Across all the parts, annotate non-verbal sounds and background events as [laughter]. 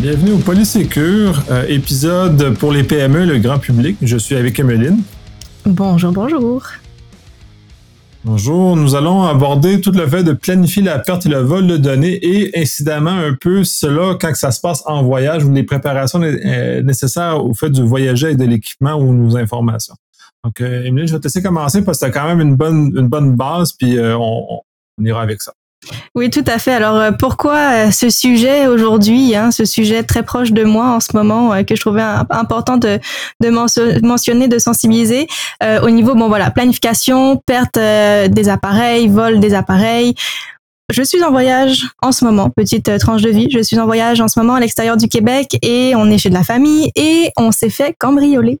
Bienvenue au Polysécure, euh, épisode pour les PME, le grand public. Je suis avec Emeline. Bonjour, bonjour. Bonjour, nous allons aborder tout le fait de planifier la perte et le vol de données et incidemment un peu cela quand ça se passe en voyage ou les préparations euh, nécessaires au fait du voyager et de l'équipement ou nos informations. Donc, euh, Emeline, je vais te laisser commencer parce que tu as quand même une bonne, une bonne base, puis on, on ira avec ça. Oui, tout à fait. Alors, euh, pourquoi euh, ce sujet aujourd'hui, hein, ce sujet très proche de moi en ce moment, euh, que je trouvais important de, de mentionner, de sensibiliser au niveau, bon voilà, planification, perte des appareils, vol des appareils. Je suis en voyage en ce moment, petite tranche de vie. Je suis en voyage en ce moment à l'extérieur du Québec et on est chez de la famille et on s'est fait cambrioler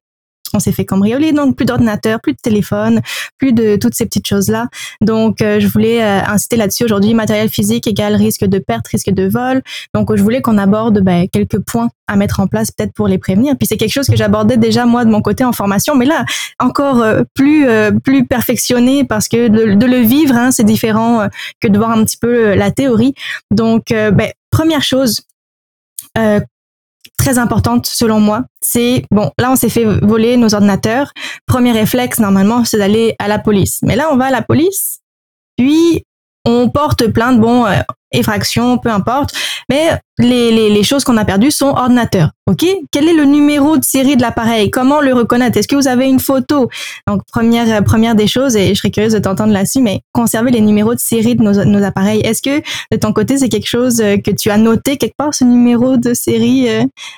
on s'est fait cambrioler, donc plus d'ordinateur, plus de téléphone, plus de toutes ces petites choses-là. Donc, euh, je voulais euh, inciter là-dessus aujourd'hui, matériel physique égale risque de perte, risque de vol. Donc, je voulais qu'on aborde ben, quelques points à mettre en place peut-être pour les prévenir. Puis c'est quelque chose que j'abordais déjà moi de mon côté en formation, mais là encore euh, plus plus perfectionné parce que de, le vivre, hein, c'est différent que de voir un petit peu la théorie. Donc, ben, première chose, très importante selon moi, c'est bon, là on s'est fait voler nos ordinateurs. Premier réflexe normalement, c'est d'aller à la police. Mais là on va à la police, puis on porte plainte, bon, euh, effraction, peu importe. Mais les, les, les choses qu'on a perdues sont ordinateurs. OK? Quel est le numéro de série de l'appareil? Comment le reconnaître? Est-ce que vous avez une photo? Donc, première, euh, première des choses, et je serais curieuse de t'entendre là-dessus, mais conserver les numéros de série de nos, nos appareils. Est-ce que de ton côté, c'est quelque chose euh, que tu as noté quelque part, ce numéro de série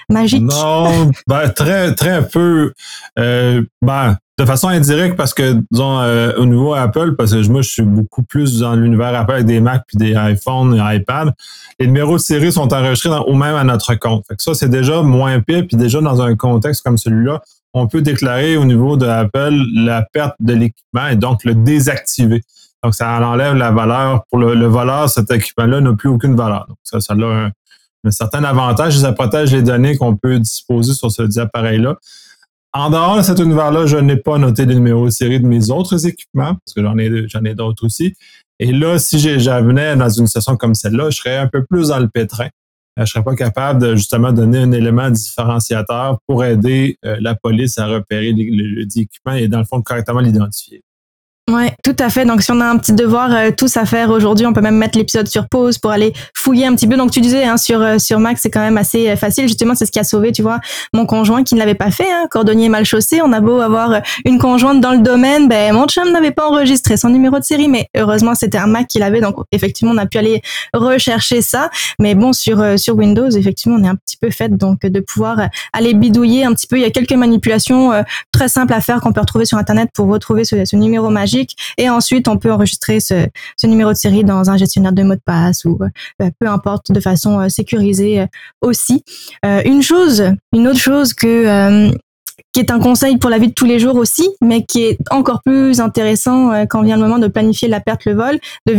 magique? Non, [laughs] ben, très, très peu. Euh, ben, de façon indirecte parce que, disons, euh, au niveau Apple, parce que moi, je suis beaucoup plus dans l'univers Apple avec des Mac puis des iPhones et iPad, les numéros de série sont enregistrés dans, ou même à notre compte. Ça, c'est déjà moins pire, puis déjà dans un contexte comme celui-là, on peut déclarer au niveau de Apple la perte de l'équipement et donc le désactiver. Donc, ça enlève la valeur. Pour le, voleur, cet équipement-là n'a plus aucune valeur. Donc, ça, ça a un, certain avantage ça protège les données qu'on peut disposer sur ce appareil-là. En dehors de cet univers-là, je n'ai pas noté les numéros de série de mes autres équipements, parce que j'en ai, j'en ai d'autres aussi. Et là, si j'avais dans une session comme celle-là, je serais un peu plus dans le pétrin. Euh, je serais pas capable de justement donner un élément différenciateur pour aider euh, la police à repérer l'équipement et dans le fond correctement l'identifier. Ouais, tout à fait. Donc, si on a un petit devoir euh, tous à faire aujourd'hui, on peut même mettre l'épisode sur pause pour aller fouiller un petit peu. Donc, tu disais hein, sur euh, sur Mac, c'est quand même assez euh, facile. Justement, c'est ce qui a sauvé, tu vois, mon conjoint qui ne l'avait pas fait, hein, cordonnier mal chaussé. On a beau avoir une conjointe dans le domaine, ben mon chum n'avait pas enregistré son numéro de série, mais heureusement c'était un Mac qui l'avait. Donc, effectivement, on a pu aller rechercher ça. Mais bon, sur sur Windows, effectivement, on est un petit peu fait donc de pouvoir aller bidouiller un petit peu. Il y a quelques manipulations très simples à faire qu'on peut retrouver sur Internet pour retrouver ce, ce numéro magique et ensuite, on peut enregistrer ce, numéro de série dans un gestionnaire de mots de passe ou euh, peu importe, de façon euh, sécurisée euh, aussi. une chose, une autre chose que qui est un conseil pour la vie de tous les jours aussi, mais qui est encore plus intéressant quand vient le moment de planifier la perte, le vol, de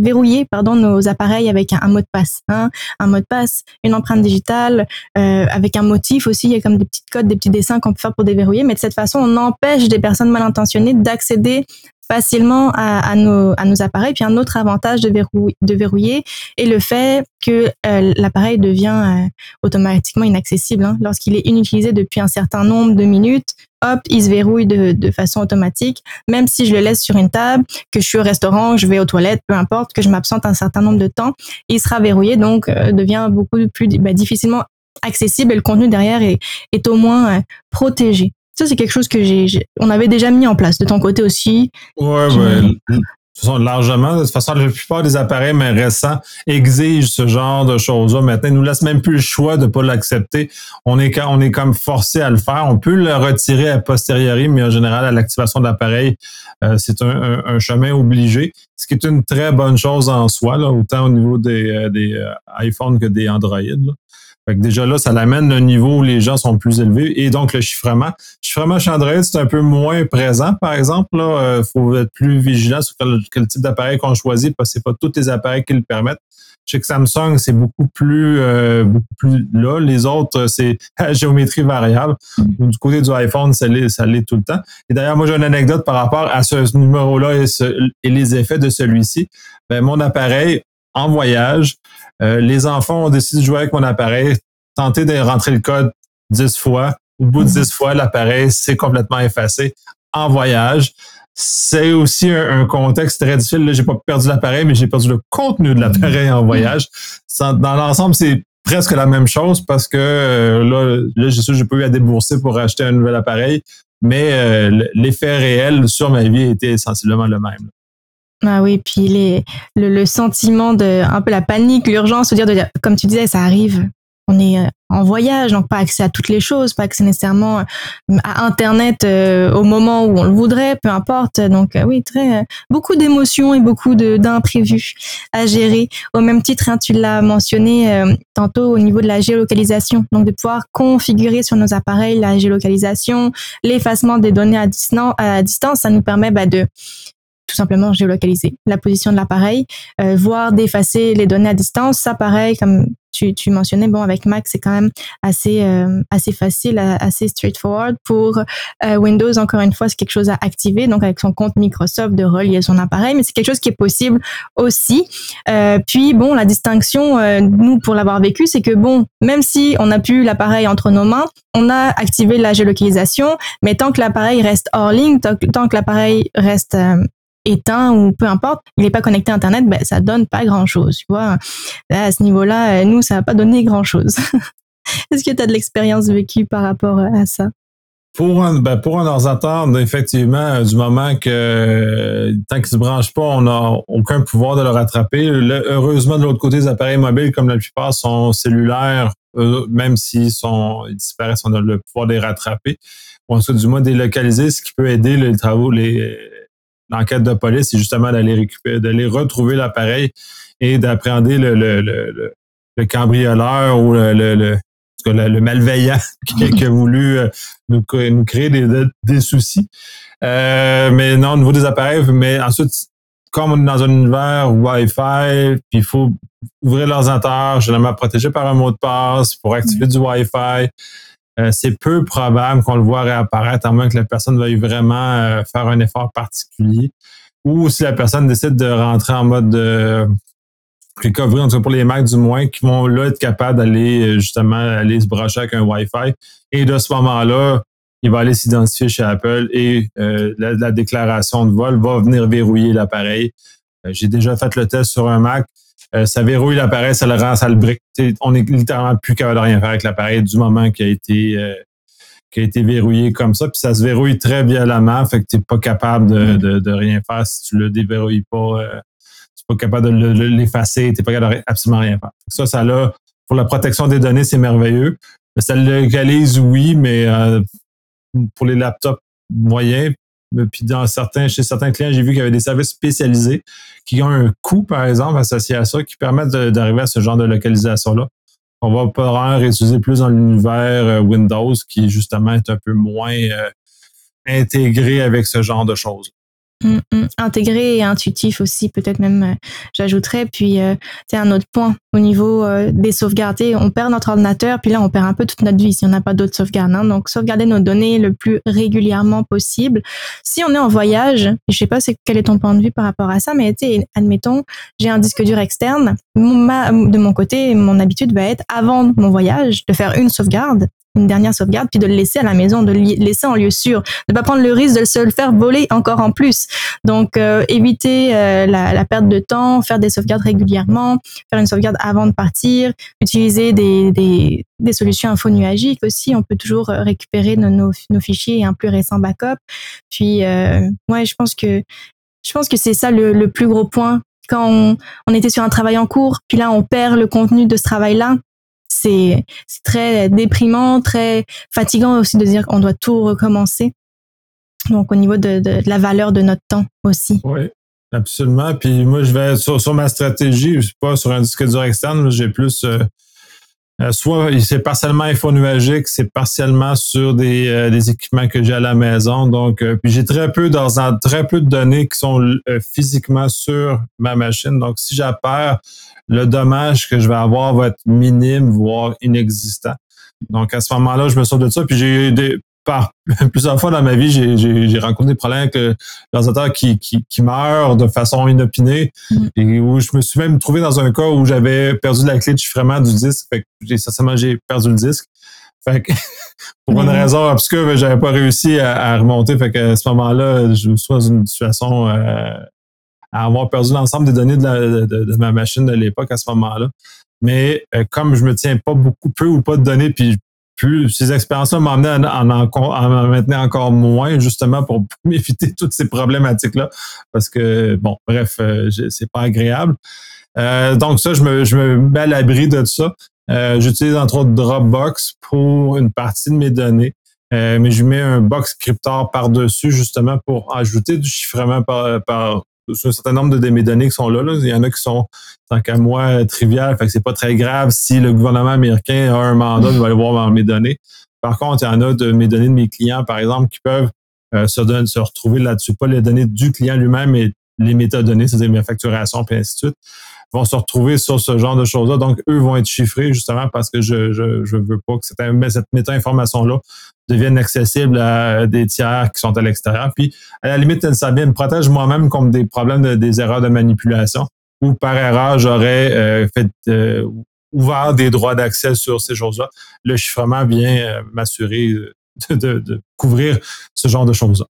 verrouiller pardon, nos appareils avec un, mot de passe. Hein, un mot de passe, une empreinte digitale, avec un motif aussi, il y a comme des petits codes, des petits dessins qu'on peut faire pour déverrouiller, mais de cette façon, on empêche des personnes mal intentionnées d'accéder facilement à, nos, appareils. Puis un autre avantage de, verrouiller est le fait que euh, l'appareil devient euh, automatiquement inaccessible. Hein. Lorsqu'il est inutilisé depuis un certain nombre de minutes, hop, il se verrouille de, façon automatique. Même si je le laisse sur une table, que je suis au restaurant, je vais aux toilettes, peu importe, que je m'absente un certain nombre de temps, il sera verrouillé, donc euh, devient beaucoup plus bah, difficilement accessible et le contenu derrière est au moins protégé. Ça, c'est quelque chose que j'ai, on avait déjà mis en place de ton côté aussi. Ouais, ouais. largement. De toute façon, la plupart des appareils mais récents exigent ce genre de choses-là. Maintenant, ils nous laissent même plus le choix de ne pas l'accepter. On est, on est comme forcé à le faire. On peut le retirer a posteriori, mais en général, à l'activation de l'appareil, euh, c'est un, chemin obligé, ce qui est une très bonne chose en soi, là, autant au niveau des, euh, des euh, iPhones que des Android. Là. Fait que déjà là, ça l'amène un niveau où les gens sont plus élevés. Et donc, le chiffrement. Le chiffrement chez Android, c'est un peu moins présent, par exemple. Il euh, faut être plus vigilant sur quel, type d'appareil qu'on choisit, parce que c'est pas tous les appareils qui le permettent. Je sais que Samsung, c'est beaucoup plus euh, beaucoup plus là. Les autres, c'est [laughs] géométrie variable. Mm. Du côté du iPhone, ça l'est, ça l'est tout le temps. Et d'ailleurs, moi, j'ai une anecdote par rapport à ce numéro-là et, et les effets de celui-ci. Ben, mon appareil, en voyage, euh, les enfants ont décidé de jouer avec mon appareil tenter de rentrer le code dix fois. Au bout de dix fois, l'appareil s'est complètement effacé en voyage. C'est aussi un, contexte très difficile. Là, j'ai pas perdu l'appareil, mais j'ai perdu le contenu de l'appareil en voyage. Dans l'ensemble, c'est presque la même chose parce que euh, là, là j'ai sûr j'ai pas eu à débourser pour acheter un nouvel appareil, mais euh, l'effet réel sur ma vie était sensiblement le même. Ah oui, puis les, le, sentiment de un peu la panique, l'urgence, de dire, comme tu disais, ça arrive on est euh, en voyage, donc pas accès à toutes les choses, pas accès nécessairement euh, à Internet euh, au moment où on le voudrait, peu importe. Donc oui, très beaucoup d'émotions et beaucoup d'imprévus à gérer. Au même titre, hein, tu l'as mentionné tantôt au niveau de la géolocalisation, donc de pouvoir configurer sur nos appareils la géolocalisation, l'effacement des données à, distance, à distance, ça nous permet bah, de tout simplement géolocaliser la position de l'appareil, euh, voire d'effacer les données à distance. Ça, pareil, comme tu, tu mentionnais, bon, avec Mac, c'est quand même assez, euh, assez facile, assez straightforward. Pour euh, Windows, encore une fois, c'est quelque chose à activer, donc avec son compte Microsoft de relier son appareil, mais c'est quelque chose qui est possible aussi. Euh, puis, bon, la distinction, euh, nous, pour l'avoir vécu, c'est que, bon, même si on n'a plus l'appareil entre nos mains, on a activé la géolocalisation, mais tant que l'appareil reste hors ligne, tant que l'appareil reste éteint ou peu importe, il n'est pas connecté à Internet, ben, ça donne pas grand-chose. Tu vois, à ce niveau-là, euh, nous, ça va pas donner grand-chose. [laughs] Est-ce que tu as de l'expérience vécue par rapport à ça? Pour un, ben pour un ordinateur, effectivement, du moment que tant qu'il se branche pas, on n'a aucun pouvoir de le rattraper. heureusement, de l'autre côté, les appareils mobiles, comme la plupart, sont cellulaires, même s'ils ils disparaissent, on a le pouvoir de les rattraper. Ou en tout du moins délocaliser, ce qui peut aider les travaux, les, l'enquête de police, c'est justement d'aller récupérer, d'aller retrouver l'appareil et d'appréhender le, le, le, le, cambrioleur ou le, le, le, malveillant [laughs] qui, a voulu euh, nous, nous créer des, des soucis. Euh, mais non, au niveau des appareils, mais ensuite, comme on est dans un univers Wi-Fi, puis il faut ouvrir l'ordinateur, généralement protégé par un mot de passe pour activer du Wi-Fi. Euh, c'est peu probable qu'on le voit réapparaître, à moins que la personne veuille vraiment euh, faire un effort particulier. Ou si la personne décide de rentrer en mode de recovery, en tout cas pour les Macs du moins, qui vont là être capables d'aller euh, justement aller se brancher avec un Wi-Fi. Et de ce moment-là, il va aller s'identifier chez Apple et la, déclaration de vol va venir verrouiller l'appareil. J'ai déjà fait le test sur un Mac. Euh, ça verrouille l'appareil, ça le rend, ça le brique. on est littéralement plus capable de rien faire avec l'appareil du moment qu'il a été euh, qui a été verrouillé comme ça. Puis ça se verrouille très violemment, fait que tu n'es pas capable mm. de, de, rien faire si tu le déverrouilles pas. Euh, tu n'es pas capable de l'effacer, tu n'es pas capable de absolument rien faire. Ça, ça là, pour la protection des données, c'est merveilleux. Ça le localise, oui, mais pour les laptops moyens, puis chez certains clients, j'ai vu qu'il y avait des services spécialisés qui ont un coût, par exemple, associé à ça, qui permettent d'arriver à ce genre de localisation-là. On va pouvoir utiliser plus dans l'univers euh, Windows, qui justement est un peu moins euh, intégré avec ce genre de choses. Mm, mm. Intégré et intuitif aussi, peut-être même, euh, j'ajouterais. Puis, euh, c'est un autre point au niveau euh, des sauvegardes. on perd notre ordinateur, puis là, on perd un peu toute notre vie si on n'a pas d'autres sauvegardes. Hein. Donc, sauvegarder nos données le plus régulièrement possible. Si on est en voyage, je sais pas quel est ton point de vue par rapport à ça, mais admettons, j'ai un disque dur externe. de mon côté, mon habitude va être, avant mon voyage, de faire une sauvegarde une dernière sauvegarde, puis de le laisser à la maison, de le laisser en lieu sûr, de pas prendre le risque de se le faire voler encore en plus. Donc, euh, éviter euh, la, perte de temps, faire des sauvegardes régulièrement, faire une sauvegarde avant de partir, utiliser des, des, des solutions info nuagiques aussi. On peut toujours euh, récupérer nos, nos, fichiers et un plus récent backup. Puis, ouais, je pense que je pense que c'est ça le, le, plus gros point quand on, on, était sur un travail en cours, puis là on perd le contenu de ce travail-là, c'est très déprimant, très fatigant aussi de dire qu'on doit tout recommencer. Donc au niveau de, la valeur de notre temps aussi. Oui, absolument. Puis moi, je vais sur, sur ma stratégie, je suis pas sur un disque dur externe, j'ai plus euh, euh, soit c'est partiellement infonuagique, c'est partiellement sur des, euh, des, équipements que j'ai à la maison. Donc, puis j'ai très peu dans très peu de données qui sont physiquement sur ma machine. Donc, si j'apperds le dommage que je vais avoir va être minime, voire inexistant. Donc, à ce moment-là, je me sors de ça. Puis j'ai des, par [laughs] plusieurs fois dans ma vie, j'ai rencontré des problèmes avec l'ordinateur qui, qui, qui meurt de façon inopinée mm. et où je me suis même trouvé dans un cas où j'avais perdu la clé de chiffrement du disque. Fait que j'ai j'ai perdu le disque. Fait que, [laughs] pour une mm. raison obscure, j'avais pas réussi à, remonter. Fait que à ce moment-là, je me suis dans une situation euh, à avoir perdu l'ensemble des données de, de, ma machine de l'époque à ce moment-là. Mais euh, comme je me tiens pas beaucoup, peu ou pas de données, puis plus ces expériences-là m'ont amené à, en, en maintenir encore moins, justement pour [laughs] m'éviter toutes ces problématiques-là. Parce que, bon, bref, euh, c'est pas agréable. Euh, donc ça, je me, je me mets à l'abri de ça. Euh, j'utilise entre autres Dropbox pour une partie de mes données. mais je mets un box scriptor par-dessus justement pour ajouter du chiffrement par, par un certain nombre de, mes données qui sont là, là. Il y en a qui sont, tant qu'à moi, triviales. Fait que c'est pas très grave si le gouvernement américain a un mandat, il va aller voir mes données. Par contre, il y en a de mes données de mes clients, par exemple, qui peuvent euh, se, se retrouver là-dessus. Pas les données du client lui-même, mais les métadonnées, c'est-à-dire mes facturations, puis ainsi de suite, vont se retrouver sur ce genre de choses-là. Donc, eux vont être chiffrés justement parce que je je, je veux pas que cette, cette méta-information-là devienne accessible à des tiers qui sont à l'extérieur. Puis, à la limite, me protège moi-même contre des problèmes des erreurs de manipulation ou par erreur, j'aurais euh, fait euh, ouvert des droits d'accès sur ces choses-là. Le chiffrement vient euh, m'assurer de, de, couvrir ce genre de choses-là.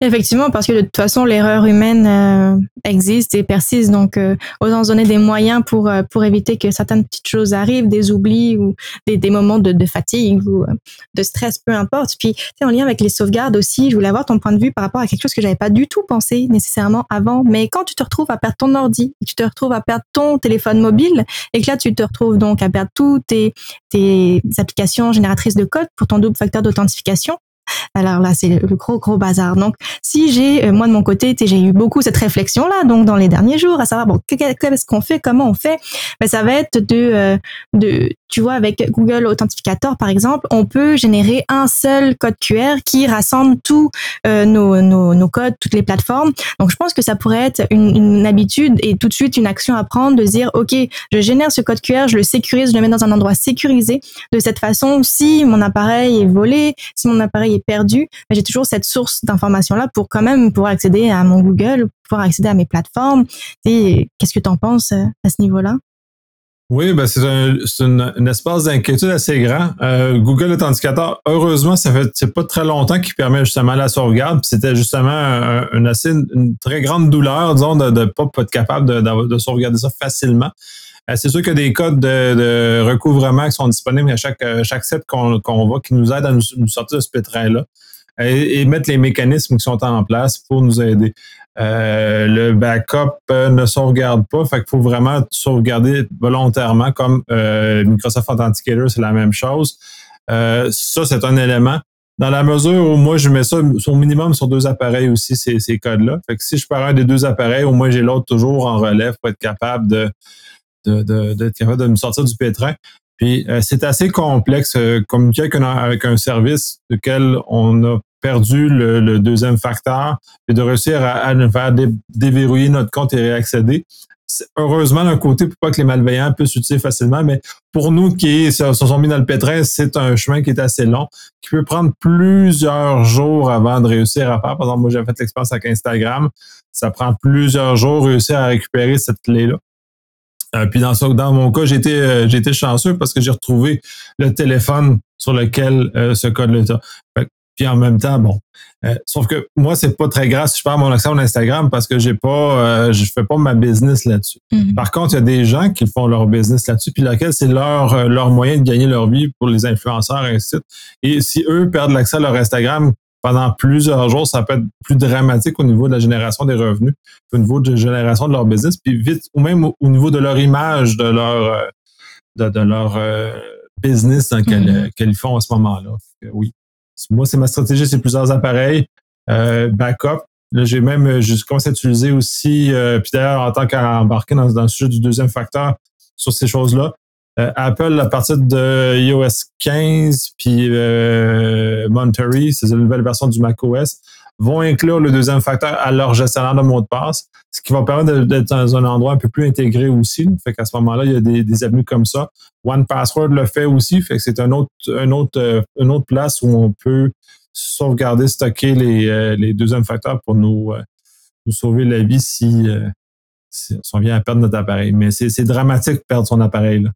Effectivement, parce que de toute façon, l'erreur humaine euh, existe et persiste. Donc, euh, donner des moyens pour, euh, pour éviter que certaines petites choses arrivent, des oublis ou des, des moments de, fatigue ou euh, de stress, peu importe. Puis, en lien avec les sauvegardes aussi, je voulais avoir ton point de vue par rapport à quelque chose que j'avais pas du tout pensé nécessairement avant. Mais quand tu te retrouves à perdre ton ordi, tu te retrouves à perdre ton téléphone mobile, et que là, tu te retrouves donc à perdre toutes tes, tes applications génératrices de code pour ton double facteur d'authentification, alors là, c'est le gros, gros bazar. Donc, si j'ai, euh, moi de mon côté, j'ai eu beaucoup cette réflexion-là, donc dans les derniers jours, à savoir, bon, qu'est-ce qu'on fait, comment on fait, ben, ça va être de, euh, de, tu vois, avec Google Authentificator, par exemple, on peut générer un seul code QR qui rassemble tous euh, nos, nos, nos, codes, toutes les plateformes. Donc, je pense que ça pourrait être une, une, habitude et tout de suite une action à prendre de dire, OK, je génère ce code QR, je le sécurise, je le mets dans un endroit sécurisé. De cette façon, si mon appareil est volé, si mon appareil est perdu, ben, j'ai toujours cette source d'information-là pour quand même pouvoir accéder à mon Google, pouvoir accéder à mes plateformes. Qu'est-ce que tu en penses euh, à ce niveau-là? Oui, ben c'est un, une, espace d'inquiétude assez grand. Euh, Google Authenticator, heureusement, ça fait c'est pas très longtemps qu'il permet justement la sauvegarde. C'était justement un, assez une très grande douleur, disons, de ne pas, être capable de, de, sauvegarder ça facilement. Euh, c'est sûr qu'il y a des codes de, recouvrement qui sont disponibles à chaque, chaque set qu'on qu'on va, qui nous aident à nous, sortir de ce pétrin-là et, mettre les mécanismes qui sont en place pour nous aider. Euh, le backup euh, ne sauvegarde pas, fait qu'il faut vraiment sauvegarder volontairement, comme euh, Microsoft Authenticator, c'est la même chose. ça, c'est un élément. Dans la mesure où moi, je mets ça au minimum sur deux appareils aussi, ces, codes-là. Fait que si je pars un des deux appareils, au moins j'ai l'autre toujours en relève pour être capable de, de, de, de me sortir du pétrin. Puis c'est assez complexe communiquer avec un, avec un service duquel on a perdu le, deuxième facteur et de réussir à, à faire déverrouiller notre compte et réaccéder. Heureusement, d'un côté, pour pas que les malveillants puissent l'utiliser facilement, mais pour nous qui se sont mis dans le pétrin, c'est un chemin qui est assez long, qui peut prendre plusieurs jours avant de réussir à faire. Par exemple, moi, j'ai fait l'expérience avec Instagram. Ça prend plusieurs jours réussir à récupérer cette clé-là. Euh, puis dans, dans mon cas, j'étais euh, j'étais chanceux parce que j'ai retrouvé le téléphone sur lequel euh, ce code-là puis en même temps, bon. Euh, sauf que moi, c'est pas très grave si je perds mon accès à Instagram parce que j'ai pas, euh, je fais pas ma business là-dessus. Mm-hmm. Par contre, il y a des gens qui font leur business là-dessus, puis laquelle c'est leur, euh, leur moyen de gagner leur vie pour les influenceurs et ainsi de suite. Et si eux perdent l'accès à leur Instagram pendant plusieurs jours, ça peut être plus dramatique au niveau de la génération des revenus, au niveau de la génération de leur business, puis vite, ou même au, niveau de leur image, de leur, de, leur business dans mm-hmm. qu'ils font à ce moment-là. Oui. Moi, c'est ma stratégie, c'est plusieurs appareils, euh, backup. Là, j'ai même euh, j'ai commencé à utiliser aussi, euh, puis d'ailleurs, en tant qu'embarqué dans, dans le sujet du deuxième facteur sur ces choses-là, Apple, à partir de iOS 15, puis Monterey, c'est une nouvelle version du macOS, vont inclure le deuxième facteur à leur gestionnaire de mot de passe, ce qui va permettre d'être dans un endroit un peu plus intégré aussi. Fait qu'à ce moment-là, il y a des, avenues comme ça. One Password le fait aussi, fait que c'est un autre, un autre, euh, une autre place où on peut sauvegarder, stocker les, euh, les deuxièmes facteurs pour nous, euh, sauver la vie si, si, on vient à perdre notre appareil. Mais c'est dramatique de perdre son appareil. Là.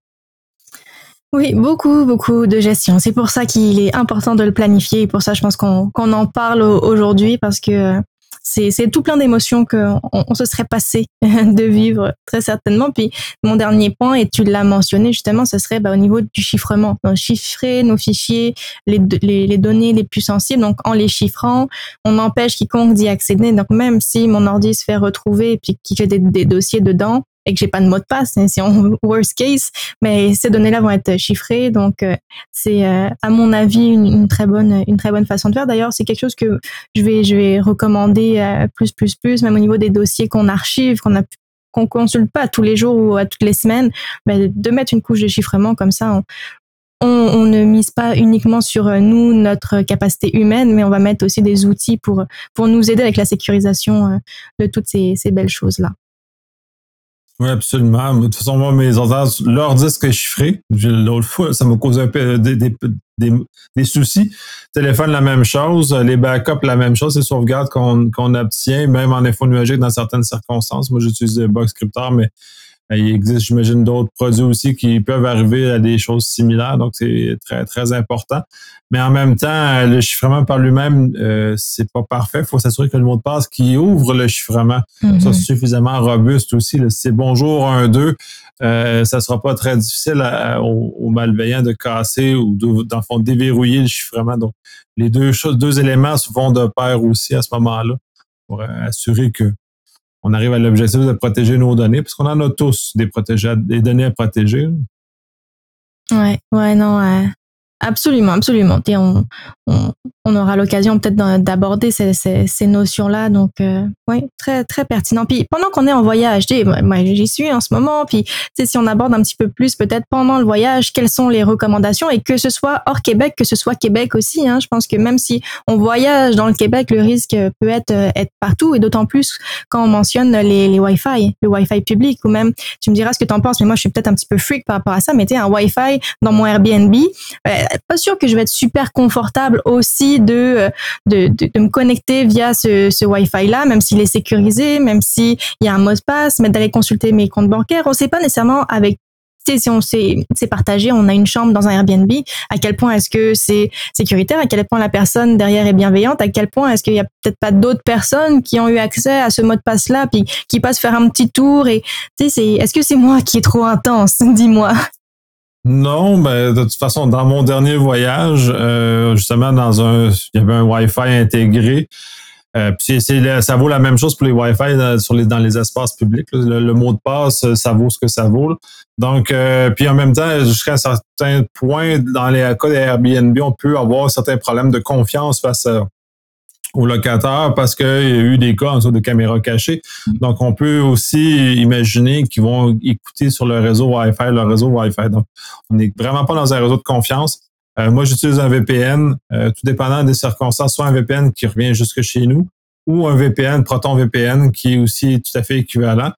Oui, beaucoup, beaucoup de gestion. C'est pour ça qu'il est important de le planifier. Et pour ça, je pense qu'on qu'on en parle aujourd'hui parce que c'est tout plein d'émotions qu'on on se serait passé [laughs] de vivre très certainement. Puis mon dernier point, et tu l'as mentionné justement, ce serait bah, au niveau du chiffrement. Donc, chiffrer nos fichiers, les, les, les, données les plus sensibles. Donc en les chiffrant, on empêche quiconque d'y accéder. Donc même si mon ordi se fait retrouver et puis qu'il fait des, des dossiers dedans, et que j'ai pas de mot de passe, hein, c'est en worst case, mais ces données-là vont être chiffrées, donc euh, c'est euh, à mon avis une, très bonne une très bonne façon de faire. D'ailleurs, c'est quelque chose que je vais je vais recommander euh, plus plus plus, même au niveau des dossiers qu'on archive, qu'on a qu'on consulte pas tous les jours ou à toutes les semaines, mais de mettre une couche de chiffrement comme ça, on, on, ne mise pas uniquement sur nous, notre capacité humaine, mais on va mettre aussi des outils pour, pour nous aider avec la sécurisation de toutes ces, ces belles choses-là. Oui, absolument. De toute façon, moi, mes ordinateurs, leur disque est chiffré. L'autre fois, ça m'a causé un peu des, des, des, des, soucis. Téléphone, la même chose. Les backups, la même chose. C'est sauvegarde qu'on obtient, même en info numérique dans certaines circonstances. Moi, j'utilise Box Cryptor, mais il existe, j'imagine, d'autres produits aussi qui peuvent arriver à des choses similaires. Donc, c'est très, très important. Mais en même temps, le chiffrement par lui-même, euh, c'est pas parfait. Il faut s'assurer que le mot de passe qui ouvre le chiffrement soit mm-hmm. suffisamment robuste aussi. C'est bonjour 1, 2. Euh, ça sera pas très difficile aux, malveillants de casser ou de, dans fond, déverrouiller le chiffrement. Donc, les deux choses, deux éléments vont de pair aussi à ce moment-là pour assurer que on arrive à l'objectif de protéger nos données, parce qu'on en a tous des, des données à protéger. Ouais, ouais, non, ouais. Absolument, absolument. Et on, on, on aura l'occasion peut-être d'aborder ces, ces, ces notions-là. Donc, euh, oui, très, très pertinent. Puis pendant qu'on est en voyage, moi, j'y suis en ce moment. Puis, si on aborde un petit peu plus, peut-être pendant le voyage, quelles sont les recommandations? Et que ce soit hors Québec, que ce soit Québec aussi. Hein, je pense que même si on voyage dans le Québec, le risque peut être euh, être partout et d'autant plus quand on mentionne les, les Wi-Fi, le Wi-Fi public ou même, tu me diras ce que tu en penses, mais moi, je suis peut-être un petit peu freak par rapport à ça. Mais tu un Wi-Fi dans mon Airbnb, euh, pas sûr que je vais être super confortable aussi de, de, de, me connecter via ce, ce Wi-Fi là, même s'il est sécurisé, même s'il y a un mot de passe, mais d'aller consulter mes comptes bancaires. On sait pas nécessairement avec si on s'est partagé, on a une chambre dans un Airbnb, à quel point est-ce que c'est sécuritaire, à quel point la personne derrière est bienveillante, à quel point est-ce qu'il y a peut-être pas d'autres personnes qui ont eu accès à ce mot de passe-là, puis qui passent faire un petit tour et tu est-ce que c'est moi qui est trop intense, [laughs] dis-moi. Non, mais de toute façon, dans mon dernier voyage, euh, justement, dans un, il y avait un Wi-Fi intégré. Euh, puis c'est, ça vaut la même chose pour les Wi-Fi dans, les, dans les espaces publics. Le, mot de passe, ça vaut ce que ça vaut. Donc, euh, puis en même temps, jusqu'à un certain point, dans les cas des Airbnb, on peut avoir certains problèmes de confiance face à, aux locataires parce qu'il y a eu des cas en de caméras cachées. Donc, on peut aussi imaginer qu'ils vont écouter sur le réseau Wi-Fi, le réseau Wi-Fi. Donc, on n'est vraiment pas dans un réseau de confiance. Euh, moi, j'utilise un VPN, euh, tout dépendant des circonstances, soit un VPN qui revient jusque chez nous ou un VPN, Proton VPN, qui est aussi tout à fait équivalent.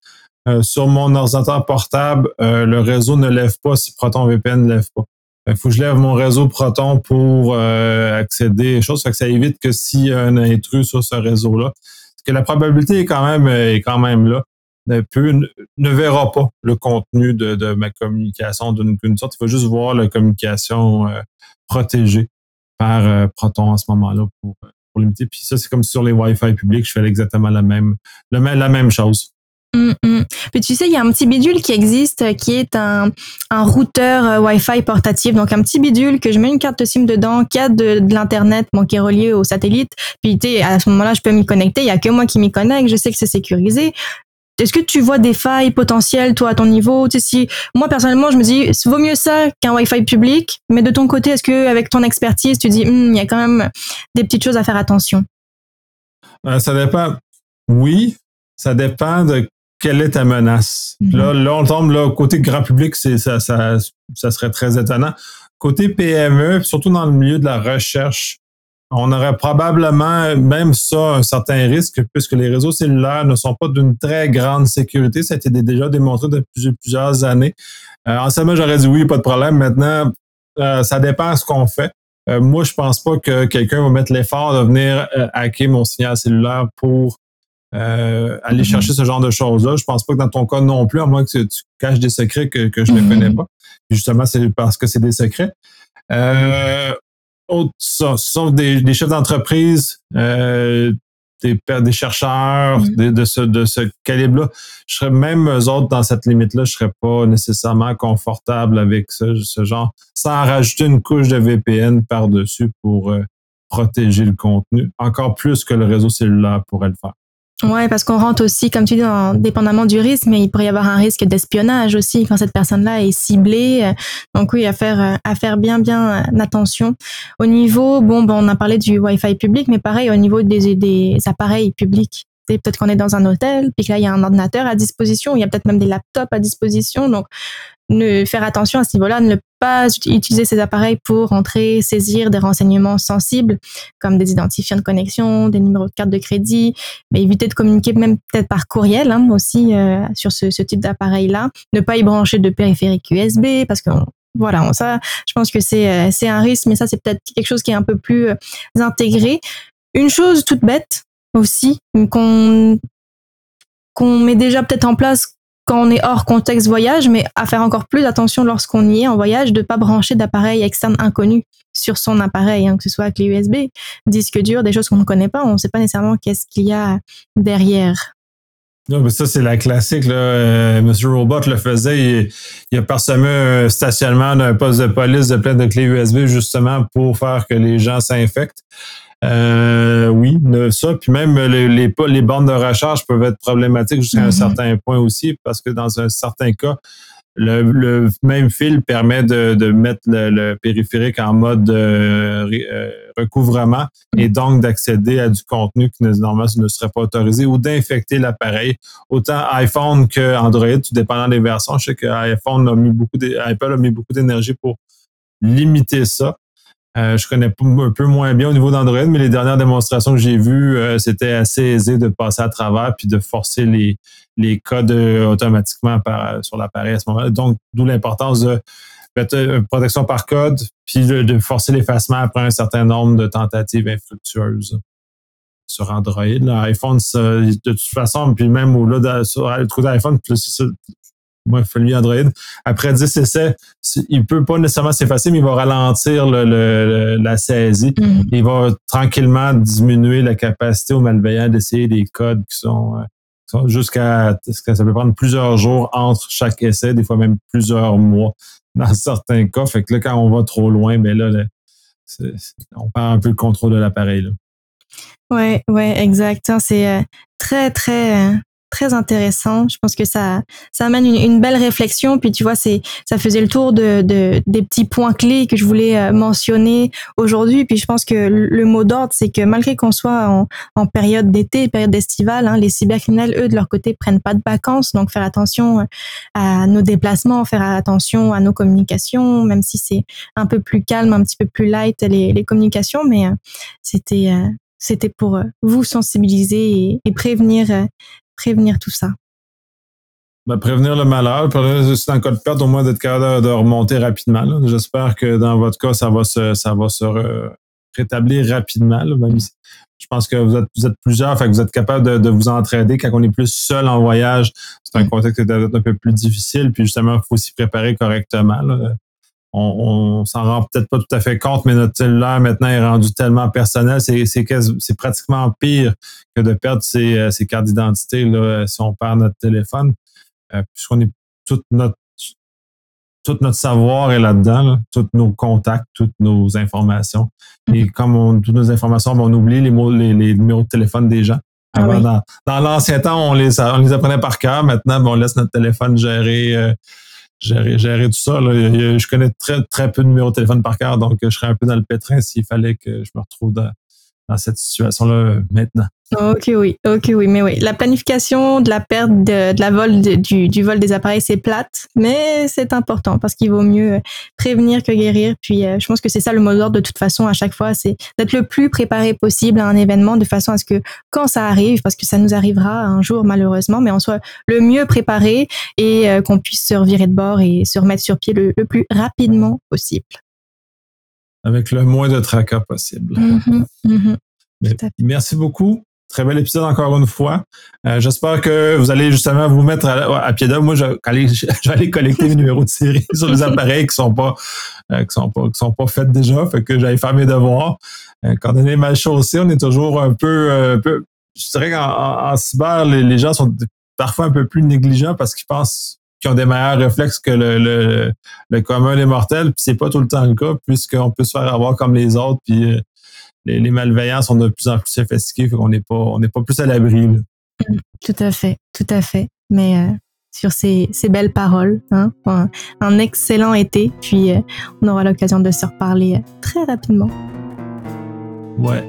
Euh, sur mon ordinateur portable, le réseau ne lève pas si Proton VPN ne lève pas. Il faut que je lève mon réseau Proton pour euh, accéder aux choses. que ça évite que s'il y a un intrus sur ce réseau-là, que la probabilité est quand même est quand même là, ne, peut, ne verra pas le contenu de, de ma communication d'une sorte. Il faut juste voir la communication euh, protégée par euh, Proton à ce moment-là pour, pour limiter. Puis ça, c'est comme sur les Wi-Fi publics, je fais exactement la même, la même chose. Mm, mm. Puis tu sais, il y a un petit bidule qui existe, euh, qui est un, un routeur euh, Wi-Fi portatif. Donc un petit bidule que je mets une carte SIM dedans, qui a de, l'internet, bon, qui est relié au satellite. Puis tu à ce moment-là, je peux m'y connecter. Il y a que moi qui m'y connecte. Je sais que c'est sécurisé. Est-ce que tu vois des failles potentielles, toi, à ton niveau? Tu sais, si, Moi, personnellement, je me dis, vaut mieux ça qu'un Wi-Fi public. Mais de ton côté, est-ce que avec ton expertise, tu dis, hmm, il y a quand même des petites choses à faire attention? Euh, Ça dépend. Oui, ça dépend de quelle est ta menace? Mhm. Là, là, on tombe là, côté grand public, c'est ça, ça, ça serait très étonnant. Côté PME, surtout dans le milieu de la recherche, on aurait probablement même ça un certain risque puisque les réseaux cellulaires ne sont pas d'une très grande sécurité. Ça a été déjà démontré depuis plusieurs années. Euh, en ce moment, j'aurais dit oui, pas de problème. Maintenant, euh, ça dépend de ce qu'on fait. Euh, moi, je pense pas que quelqu'un va mettre l'effort de venir hacker mon signal cellulaire pour aller mm-hmm. chercher ce genre de choses-là. Je pense pas que dans ton cas non plus, à moins que tu caches des secrets que, je ne mm-hmm. connais pas. justement, c'est parce que c'est des secrets. Euh, ce sont des, chefs d'entreprise, euh, des, des chercheurs de, ce, de ce calibre-là. Je serais même eux autres dans cette limite-là, je serais pas nécessairement confortable avec ce, ce genre, sans rajouter une couche de VPN par-dessus pour euh, protéger le contenu, encore plus que le réseau cellulaire pourrait le faire. Ouais, parce qu'on rentre aussi, comme tu dis, dépendamment du risque, mais il pourrait y avoir un risque d'espionnage aussi quand cette personne-là est ciblée. Donc oui, à faire, à faire bien, bien attention. Au niveau, bon, ben, on a parlé du Wi-Fi public, mais pareil, au niveau des, des appareils publics. Peut-être qu'on est dans un hôtel, puis que là, il y a un ordinateur à disposition, il y a peut-être même des laptops à disposition. Donc, ne faire attention à ce niveau-là, ne pas utiliser ces appareils pour entrer, saisir des renseignements sensibles comme des identifiants de connexion, des numéros de carte de crédit, mais éviter de communiquer même peut-être par courriel hein, aussi euh, sur ce, type d'appareil-là. Ne pas y brancher de périphérique USB parce que voilà, ça, je pense que c'est euh, c'est un risque, mais ça c'est peut-être quelque chose qui est un peu plus euh, intégré. Une chose toute bête aussi qu'on qu'on met déjà peut-être en place quand on est hors contexte voyage, mais à faire encore plus attention lorsqu'on y est en voyage, de pas brancher d'appareil externe inconnu sur son appareil, hein, que ce soit clé USB, disque dur, des choses qu'on ne connaît pas, on ne sait pas nécessairement qu'est-ce qu'il y a derrière. Non, mais ça, c'est la classique. Là. Monsieur Robot le faisait. Il, a parsemé un stationnement d'un poste de police de plein de clés USB justement pour faire que les gens s'infectent. Euh, oui, ça. Puis même les, les, les, bornes de recharge peuvent être problématiques jusqu'à un mm-hmm. certain point aussi, parce que dans un certain cas, le, même fil permet de, de mettre le, périphérique en mode euh, euh, recouvrement et donc d'accéder à du contenu qui normalement ne serait pas autorisé ou d'infecter l'appareil. Autant iPhone que Android, tout dépendant des versions. Je sais que iPhone a mis beaucoup Apple a mis beaucoup d'énergie pour limiter ça. Euh, je connais un peu moins bien au niveau d'Android, mais les dernières démonstrations que j'ai vues, euh, c'était assez aisé de passer à travers puis de forcer les, les codes euh, automatiquement sur l'appareil à ce moment-là. Donc, d'où l'importance de protection par code, puis de, forcer l'effacement après un certain nombre de tentatives infructueuses sur Android. L'iPhone, de toute façon, puis même au-delà sur le d'iPhone, moi, lui Android. Après 10 essais, il peut pas nécessairement s'effacer, mais il va ralentir le, la saisie. Mm. Il va tranquillement diminuer la capacité aux malveillants d'essayer des codes qui sont, euh, jusqu'à ça peut prendre plusieurs jours entre chaque essai, des fois même plusieurs mois [laughs] dans certains cas. Fait que là, quand on va trop loin, ben là, on perd un peu le contrôle de l'appareil. Ouais, ouais, exact. C'est euh, très, très, euh, très intéressant. Je pense que ça, ça amène une, belle réflexion. Puis tu vois, c'est, ça faisait le tour de, de, des petits points clés que je voulais euh, mentionner aujourd'hui. Puis je pense que le mot d'ordre, c'est que malgré qu'on soit en, période d'été, période estivale, hein, les cybercriminels, eux, de leur côté, prennent pas de vacances. Donc faire attention euh, à nos déplacements, faire attention à nos communications, même si c'est un peu plus calme, un petit peu plus light les, les communications. Mais euh, c'était c'était pour vous sensibiliser et prévenir prévenir tout ça? Ben, prévenir le malheur. C'est un cas de perte, au moins d'être capable de, remonter rapidement. J'espère que dans votre cas, ça va se, ça va se rétablir rapidement. je pense que vous êtes, vous êtes plusieurs, fait que vous êtes capable de, vous entraider. Quand on est plus seul en voyage, c'est un mm. contexte un peu plus difficile. Puis justement, il faut s'y préparer correctement on, on s'en rend peut-être pas tout à fait compte, mais notre cellulaire maintenant est rendu tellement personnel, c'est c'est pratiquement pire que de perdre ses, euh, ses cartes d'identité là, si on perd notre téléphone, euh, puisqu'on est toute notre tout notre savoir est là-dedans, tous nos contacts, toutes nos informations. Et mm-hmm. comme on, toutes nos informations, on oublie les, mots, les, les numéros de téléphone des gens. Ah dans, dans l'ancien temps, on les, on les apprenait par cœur. Maintenant, on laisse notre téléphone gérer euh, gérer, tout ça. Je connais très, très peu de numéros de téléphone par cœur, donc je serais un peu dans le pétrin s'il fallait que je me retrouve dans, cette situation-là maintenant. Ok, oui, ok, oui, mais oui. La planification de la perte de, la vol du, du, vol des appareils, c'est plate, mais c'est important parce qu'il vaut mieux prévenir que guérir. Puis, euh, je pense que c'est ça le mot d'ordre de toute façon à chaque fois, c'est d'être le plus préparé possible à un événement de façon à ce que quand ça arrive, parce que ça nous arrivera un jour malheureusement, mais on soit le mieux préparé et euh, qu'on puisse se revirer de bord et se remettre sur pied le, plus rapidement possible. Avec le moins de tracas possible. Mm-hmm, mm-hmm. Merci beaucoup. Très bel épisode encore une fois. Euh, j'espère que vous allez justement vous mettre à, pied d'œuvre. Moi, je, [laughs] collecter mes numéros de série [laughs] sur les appareils qui sont pas euh, qui sont pas qui sont pas faits déjà. Fait que j'allais faire mes devoirs. Euh, quand on est mal chaussé, on est toujours un peu, peu je dirais qu'en cyber, les, gens sont parfois un peu plus négligents parce qu'ils pensent qu'ils ont des meilleurs réflexes que le, le, le commun des mortels. Puis c'est pas tout le temps le cas, puisqu'on peut se faire avoir comme les autres. Puis les, malveillants sont de plus en plus sophistiqués, fait qu'on n'est pas, on n'est pas plus à l'abri. Mm, tout à fait, tout à fait. Mais euh, sur ces, belles paroles, hein, un, excellent été, puis euh, on aura l'occasion de se reparler euh, très rapidement. Ouais.